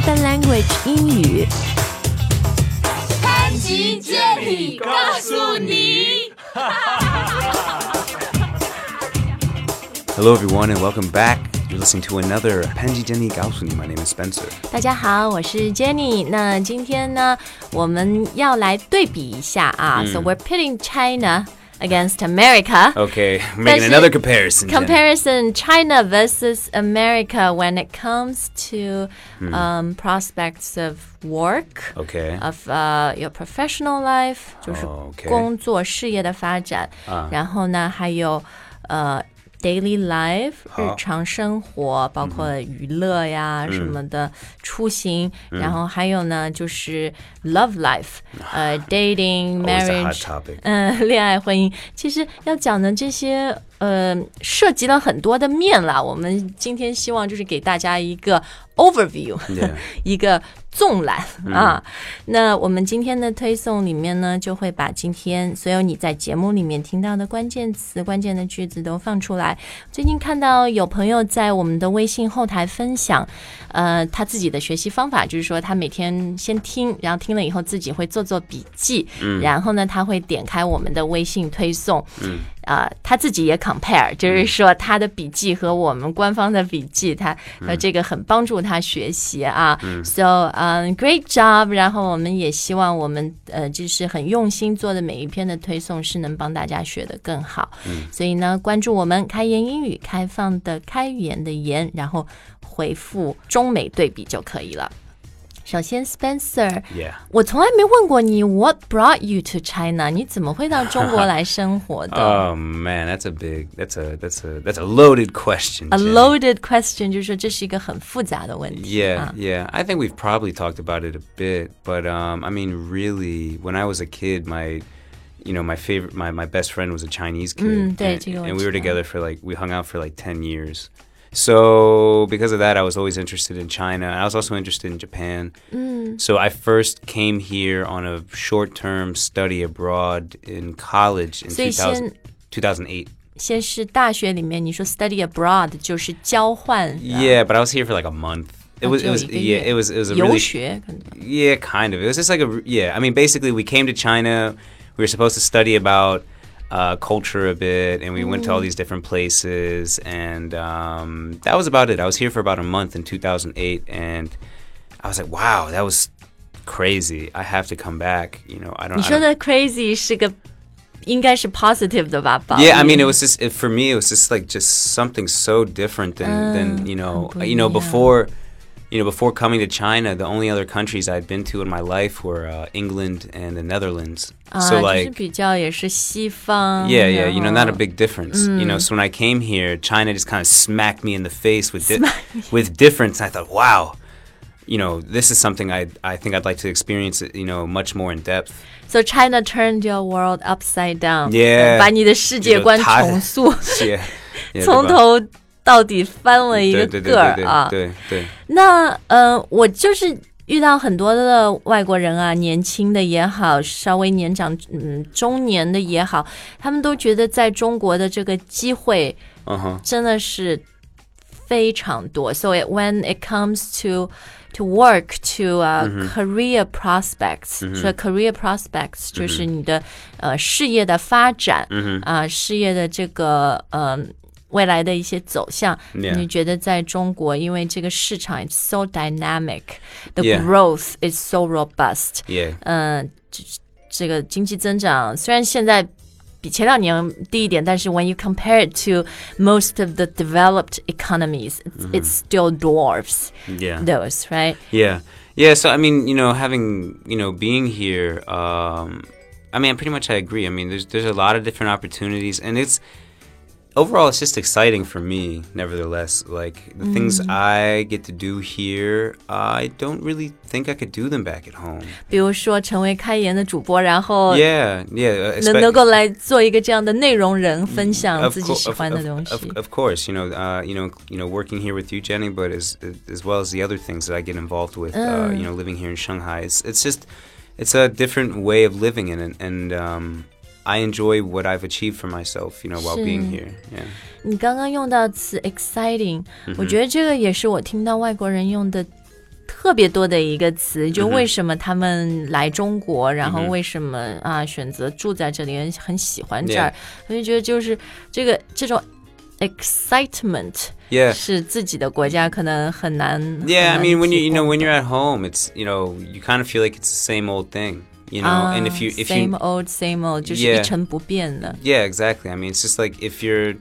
Spoken Language 英语。潘吉接力告诉你。 Hello, everyone, and welcome back. You're listening to another Panji Jenny Gaosuni. My name is Spencer. 大家好，我是 Jenny。那今天呢，我们要来对比一下啊。So we're pitting China against America. Okay, making 但是 another comparison. Jenny. Comparison China versus America when it comes to um, prospects of work. Okay. of uh, your professional life，就是哦，OK 工作事业的发展。然后呢，还有呃 daily life 日常生活包括娱乐呀什么的出行然后还有呢就是 love life 呃 dating marriage 嗯恋爱婚姻。其实要讲的这些呃，涉及了很多的面啦。我们今天希望就是给大家一个 overview. 一个纵览啊。那我们今天的推送里面呢，就会把今天所有你在节目里面听到的关键词、关键的句子都放出来。最近看到有朋友在我们的微信后台分享，呃，他自己的学习方法，就是说他每天先听，然后听了以后自己会做做笔记，然后呢，他会点开我们的微信推送，啊、他自己也 compare，就是说他的笔记和我们官方的笔记，他呃这个很帮助他学习啊。So，嗯、g r e a t job。然后我们也希望我们呃就是很用心做的每一篇的推送是能帮大家学得更好。所以呢，关注我们开言英语，开放的开语言的言，然后回复中美对比就可以了。首先，Spencer， Yeah. 我从来没问过你，What brought you to China？你怎么会到中国来生活的？ Oh man, that's a big, that's a, that's a, that's a loaded question. A Jenny. loaded question，就是说这是一个很复杂的问题。 Yeah, 啊 yeah. I think we've probably talked about it a bit, but um, I mean, really, when I was a kid, my, you know, my favorite, my, my best friend was a Chinese kid, 嗯，对， and, 这个我 and we were 知道。 together for like we hung out for like ten years. So because of that, I was always interested in China. I was also interested in Japan. So I first came here on a short-term study abroad in college in 所以 2000, 先 2008. 先是大学里面你说 study abroad 就是交换， Yeah, but I was here for like a month. It was, it was, 只有一个 yeah, 月 it was, it was a 游 really, 学可能 yeah, kind of. It was just like a, yeah. I mean, basically, we came to China. We were supposed to study about uh, culture a bit, and we went to all these different places, and um, that was about it. I was here for about a month in 2008, and I was like, wow, that was crazy. I have to come back. You know, I don't. 你 I 说 don't 的 crazy 是个应该是 positive 的吧？褒 yeah, I 义 mean, it was just it, for me. It was just like just something so different than than you know, 很不一 you know, 样。 before, you know, before coming to China, the only other countries I'd been to in my life were uh, England and the Netherlands. 啊， so 就是 like, 比较也是西方。 yeah, yeah, 然 you know, 后 not a big difference. You know, so when I came here, China just kind of smacked me in the face with di- with difference. I thought, wow. You know, this is something I I think I'd like to experience. it, You know, much more in depth. So China turned your world upside down， Yeah 把你的世界观这个他重塑， Yeah, yeah 从对吧？头 到底翻了一个对对对个儿对啊。对对。那呃，我就是遇到很多的外国人啊，年轻的也好，稍微年长嗯中年的也好，他们都觉得在中国的这个机会 Uh huh. 真的是非常多。So when it comes to to work to uh, career prospects，、所以 career prospects 就是你的、呃事业的发展，啊、事业的这个呃。未来的一些走向 Yeah. 你觉得在中国，因为这个市场 is so dynamic，the Yeah. growth is so robust， Yeah. 嗯，这这个经济增长虽然现在比前两年低一点，但是 when you compare it to most of the developed economies, it's, it's still dwarfs Yeah. those, right? Yeah. Yeah. So I mean, you know, having you know being here, um, I mean, pretty much I agree. I mean, there's there's a lot of different opportunities, and it's overall it's just exciting for me. Nevertheless, like the things I get to do here, I don't really think I could do them back at home. 比如说成为开言的主播，然后 Yeah. Yeah. uh, 能 espe- 能够来做一个这样的内容人，分享 Of 自己 cour- 喜 of- 欢的 of- 东 of- 西。 of course, you know, uh, you know, you know, working here with you, Jenny, but as as well as the other things that I get involved with, uh, you know, living here in Shanghai, it's it's just it's a different way of living in it, and um, I enjoy what I've achieved for myself, you know, while being 是。 here. Yeah. 你刚刚用到词 exciting，、我觉得这个也是我听到外国人用的 特别多的一个词，就为什么他们来中国，然后为什么啊选择住在这里，很喜欢这儿，我就觉得就是这个这种 excitement。 Yeah. 是自己的国家可能很难。 Yeah, I 很难 mean, when you 体 you know 会 when you're at home, it's you know you kind of feel like it's the same old thing, you know and if ah, you if same you, old same old. yeah, yeah exactly. I mean it's just like if you're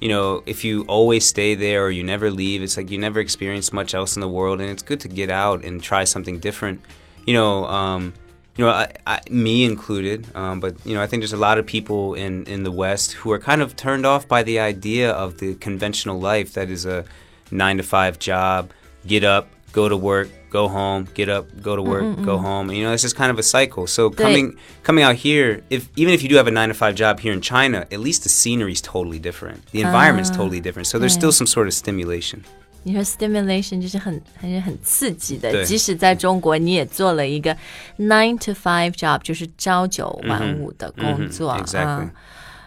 you know if you always stay there or you never leave it's like you never experience much else in the world and it's good to get out and try something different. You know um, you know I, I, me included um, but you know i think there's a lot of people in in the west who are kind of turned off by the idea of the conventional life that is a nine to five job get up go to work go home, get up, go to work, go home. And, you know, it's just kind of a cycle. So coming coming out here, if even if you do have a nine to five job here in China, at least the scenery is totally different. The environment is totally different. So there's still some sort of stimulation. 你说 stimulation 就是很还是很刺激的，对即使在中国，你也做了一个 nine to five job，就是朝九晚五的工作、嗯哼，exactly 啊。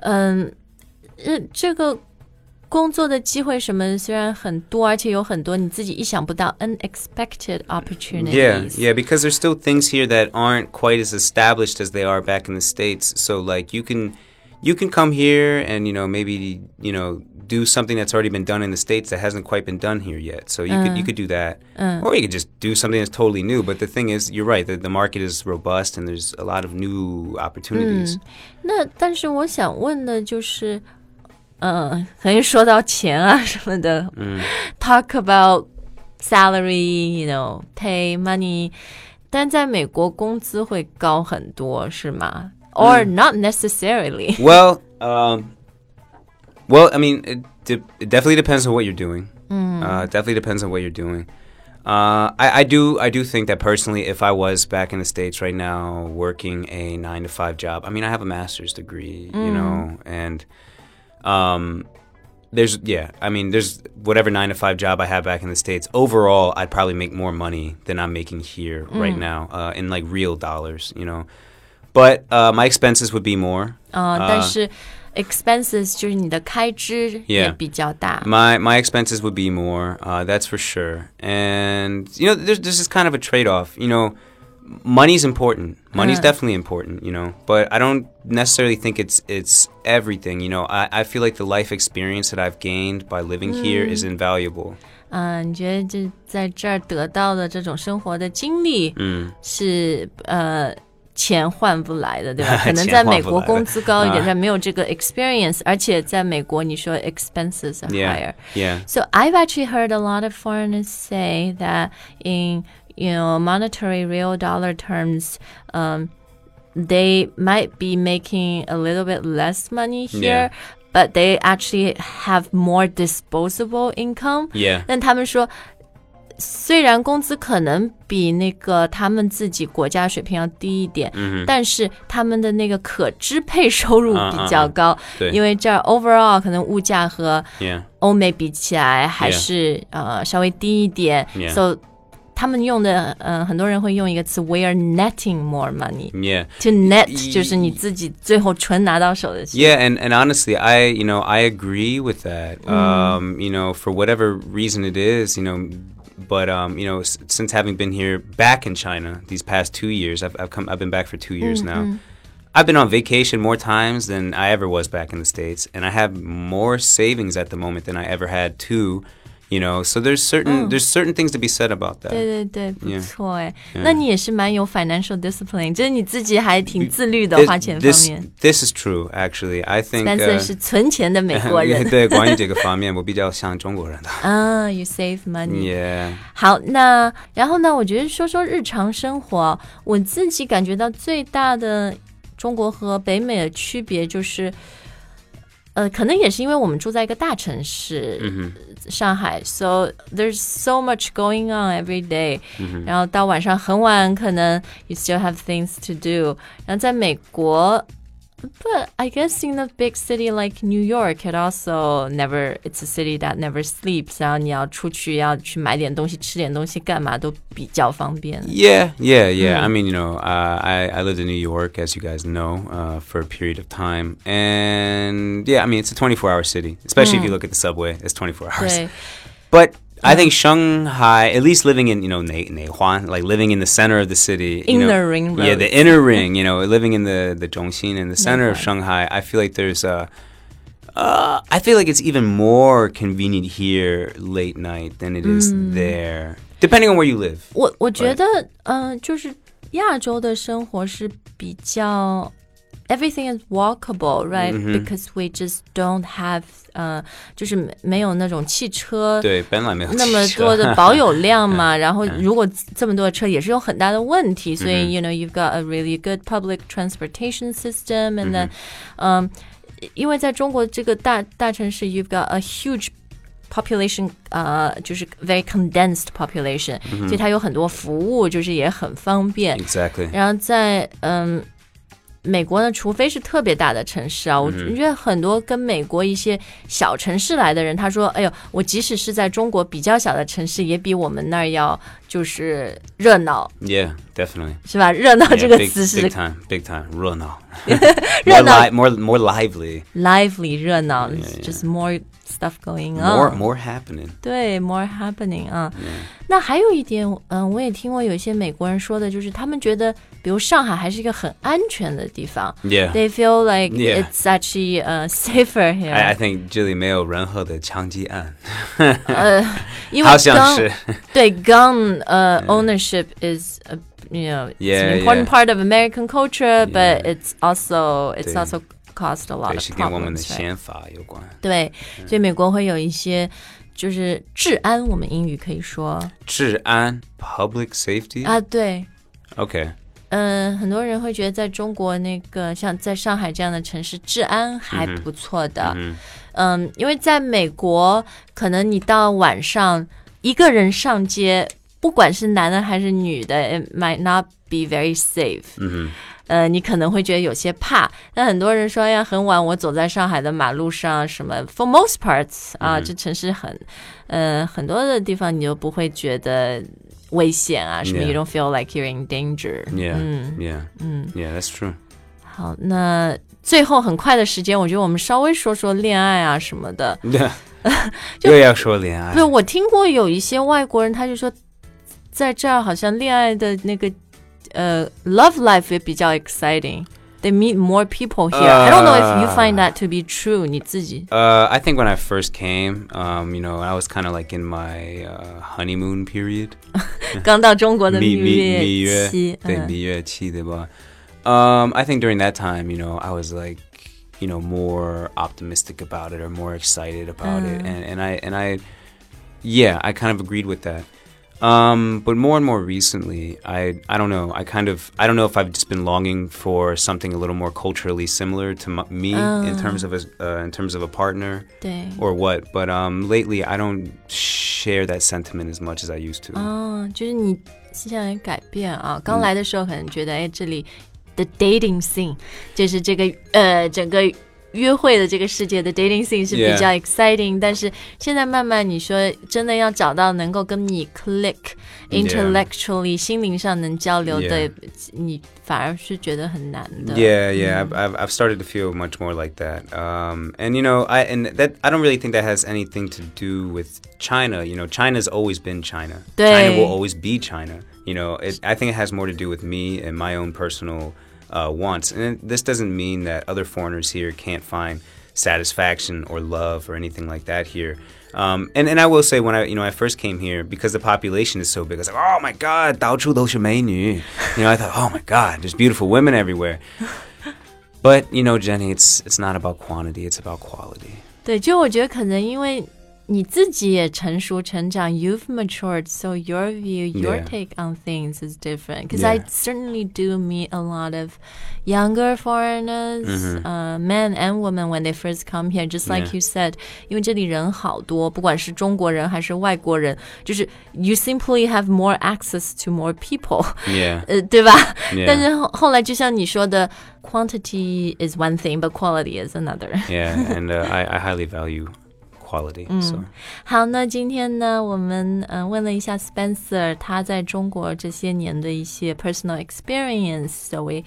嗯，呃，这个 工作的机会什么虽然很多，而且有很多你自己意想不到 unexpected opportunities。 Yeah, yeah, because there's still things here that aren't quite as established as they are back in the states. So like you can you can come here and you know maybe you know do something that's already been done in the states that hasn't quite been done here yet. So you could you could do that, or you could just do something that's totally new. But the thing is, you're right. The, the market is robust and there's a lot of new opportunities. 那但是我想问的就是， 呃，可以说到钱啊什么的，嗯，talk about salary，you know pay money，但在美国工资会高很多，是吗？Or not necessarily？ Well, um, well, I mean, it, de- it definitely depends on what you're doing. Uh, it definitely depends on what you're doing. Uh, I, I do I do think that personally, if I was back in the states right now working a nine to five job, I mean, I have a master's degree, you know, and um, there's yeah, I mean, there's whatever nine to five job I have back in the states. Overall, I'd probably make more money than I'm making here right now uh, in like real dollars, you know. But uh, my expenses would be more. 啊、但是 expenses 就是你的开支也 Yeah 比较大。 My my expenses would be more. Uh, that's for sure. And you know, there's there's this kind of a trade off. You know, money's important. Money's definitely important. You know, but I don't necessarily think it's it's everything. You know, I, I feel like the life experience that I've gained by living here is invaluable. 嗯、你觉得这在这儿得到的这种生活的经历，嗯是呃钱换不来的，对吧？可能钱在美国换不来的工资高一点，啊但没有这个 experience，而且在美国你说 expenses are Yeah. higher。 Yeah. So I've actually heard a lot of foreigners say that in you know monetary real dollar terms, um, they might be making a little bit less money here, Yeah. but they actually have more disposable income. Yeah. 但他们说，虽然工资可能比那个他们自己国家水平要低一点，但是他们的那个可支配收入比较高，对因为这儿 overall 可能物价和 Yeah. 欧美比起来还是呃稍微低一点 Yeah. so 他们用的呃很多人会用一个词 we are netting more money Yeah. to net Y- 就是你自己最后纯拿到手的钱 Yeah, and, and honestly, I you know I agree with that. Um, you know, for whatever reason it is, you know, but um, you know, s- since having been here back in China these past two years, I've, I've come I've been back for two years now. I've been on vacation more times than I ever was back in the states, and I have more savings at the moment than I ever had too. You know, so there's certain there's certain things to be said about that. 对对对，不 Yeah. 错哎。那你也是蛮有 financial discipline，就是你自己还挺自律的 This, 花钱方 this, 面。 this is true, actually. I think. 但 uh, 是是存钱的美国人对，关于这个方面，我比较像中国人的。啊，you save money。 Yeah. 好，那然后呢？我觉得说说日常生活，我自己感觉到最大的中国和北美的区别就是，呃，可能也是因为我们住在一个大城市，上 海，so there's so much going on every day，、然后到晚上很晚，可能 you still have things to do。然后在美国。 But I guess in a big city like New York, it also never, it's a city that never sleeps. 然后你要出去要去买点东西、吃点东西，干嘛都比较方便。 Yeah, yeah, yeah. I mean, you know, uh, I, I lived in New York, as you guys know, uh, for a period of time. And yeah, I mean, it's a 24 hour city, especially if you look at the subway, it's 24 hours. 对， But I think Shanghai, at least living in you know Nei Neihuan, like living in the center of the city, you know, Inner ring yeah, roads. the inner ring, you know, living in the the Zhongxin in the center of Neihuan. Shanghai. I feel like there's a, uh, I feel like it's even more convenient here late night than it is Mm. there, depending on where you live. 我我觉得，嗯、就是亚洲的生活是比较 everything is walkable, right? Because we just don't have 呃，就是没没有那种汽车对，本来没有那么汽车多的保有量嘛，然后如果这么多的车也是有很大的问题，所以 you know you've got a really good public transportation system and then，嗯，因为在中国这个大大城市，you've got a huge population，呃，就是 very condensed population，所以它有很多服务，就是也很方便。 exactly. 然后在嗯 美国呢，除非是特别大的城市啊，我觉得很多跟美国一些小城市来的人，他说：“哎呦，我即使是在中国比较小的城市，也比我们那儿要就是热闹，Yeah, definitely. 是吧？热闹这个词是 big time, big time. 热闹。热 more, 闹 more, more lively. lively 热闹 just more stuff going More, on， more happening. 对，more happening 啊。那还有一点，嗯，我也听过有一些美国人说的，就是他们觉得，比如上海还是一个很安全的地方。 Yeah. They feel like Yeah. it's actually uh, safer here. I, I think 这里没有任何的枪击案。因为好像 gun 是。对 gun uh, ownership is a, you know it's Yeah, an important yeah. part of American culture, but Yeah. it's also it's 对 also caused a lot 对，of 是跟我们的?宪法有关。对，所以美国会有一些就是治安，我们英语可以说治安 （public safety）。啊，对。OK，嗯，很多人会觉得在中国那个像在上海这样的城市，治安还不错的。嗯因为在美国，可能你到晚上一个人上街，不管是男的还是女的，it might not be very safe。嗯呃，你可能会觉得有些怕。但很多人说，哎呀，很晚我走在上海的马路上，什么，for most parts 啊，这城市很，呃，很多的地方你就不会觉得危险啊，什么 Yeah. you don't feel like you're in danger。，Yeah，嗯 yeah，嗯。yeah，that's true。好，那最后很快的时间，我觉得我们稍微说说恋爱啊什么的。又要说恋爱对，。我听过有一些外国人，他就说，在这儿好像恋爱的那个 呃 love life 也比较 exciting。They meet more people here. I don't know if you find that to be true. 你自己 Uh, I think when I first came, um, you know, I was kind of like in my uh, honeymoon period. 刚到中国的蜜蜜蜜蜜月月期，对嗯蜜月期对吧？Um, I think during that time, you know, I was like, you know, more optimistic about it or more excited about it, and and I and I, yeah, I kind of agreed with that. Um, but more and more recently, I I don't know. I kind of I don't know if I've just been longing for something a little more culturally similar to m- me in terms of a uh, in terms of a partner 对 or what. But um, lately, I don't share that sentiment as much as I used to. 哦，就是你现在改变啊。刚来的时候可能觉得，哎，这里的 dating scene 就是这个呃整个 约会的这个世界的 dating scene 是比 Yeah. 较 exciting，但是现在慢慢你说真的要找到能够跟你 click intellectually 心灵上能交流的 Yeah. 你反而是觉得很难的。 Yeah, yeah, I've, I've I've started to feel much more like that. Um, and you know, I and that I don't really think that has anything to do with China. You know, China's always been China. China对。 will always be China. You know, it, I think it has more to do with me and my own personal uh, wants. And this doesn't mean that other foreigners here can't find satisfaction or love or anything like that here. Um, and, and I will say when I you know I first came here because the population is so big, I was like, oh my god, 到处都是美女. You know, I thought, oh my god, there's beautiful women everywhere. But you know, Jenny, it's it's not about quantity; it's about quality. 对，就我觉得可能因为 你自己也成熟成长，you've matured, so your view, your Yeah. take on things is different. Because I Yeah. certainly do meet a lot of younger foreigners, Mm-hmm. uh, men and women when they first come here. Just like Yeah. you said，因为这里人好多，不管是中国人还是外国人，就是 you simply have more access to more people， Yeah, 呃，对吧 Yeah. 但是后后来就像你说的，quantity is one thing, but quality is another. yeah, and uh, I, I highly value quality. So 好，那今天呢，我们嗯、呃问了一下 Spencer 他在中国这些年的一些 personal experience，so we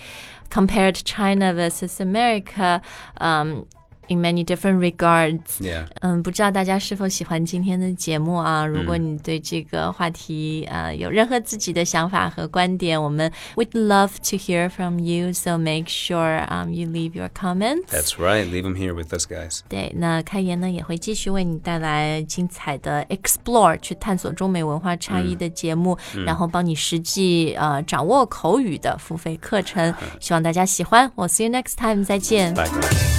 compared China versus America，嗯、 in many different regards. Yeah. 嗯，不知道大家是否喜欢今天的节目啊？如果你对这个话题呃有任何自己的想法和观点，我们 would love to hear from you. So make sure um you leave your comments. That's right. Leave them here with us, guys. 对，那开言呢也会继续为你带来精彩的 explore 去探索中美文化差异的节目，然后帮你实际呃掌握口语的付费课程。希望大家喜欢。我 see you next time，再见。 Bye, guys.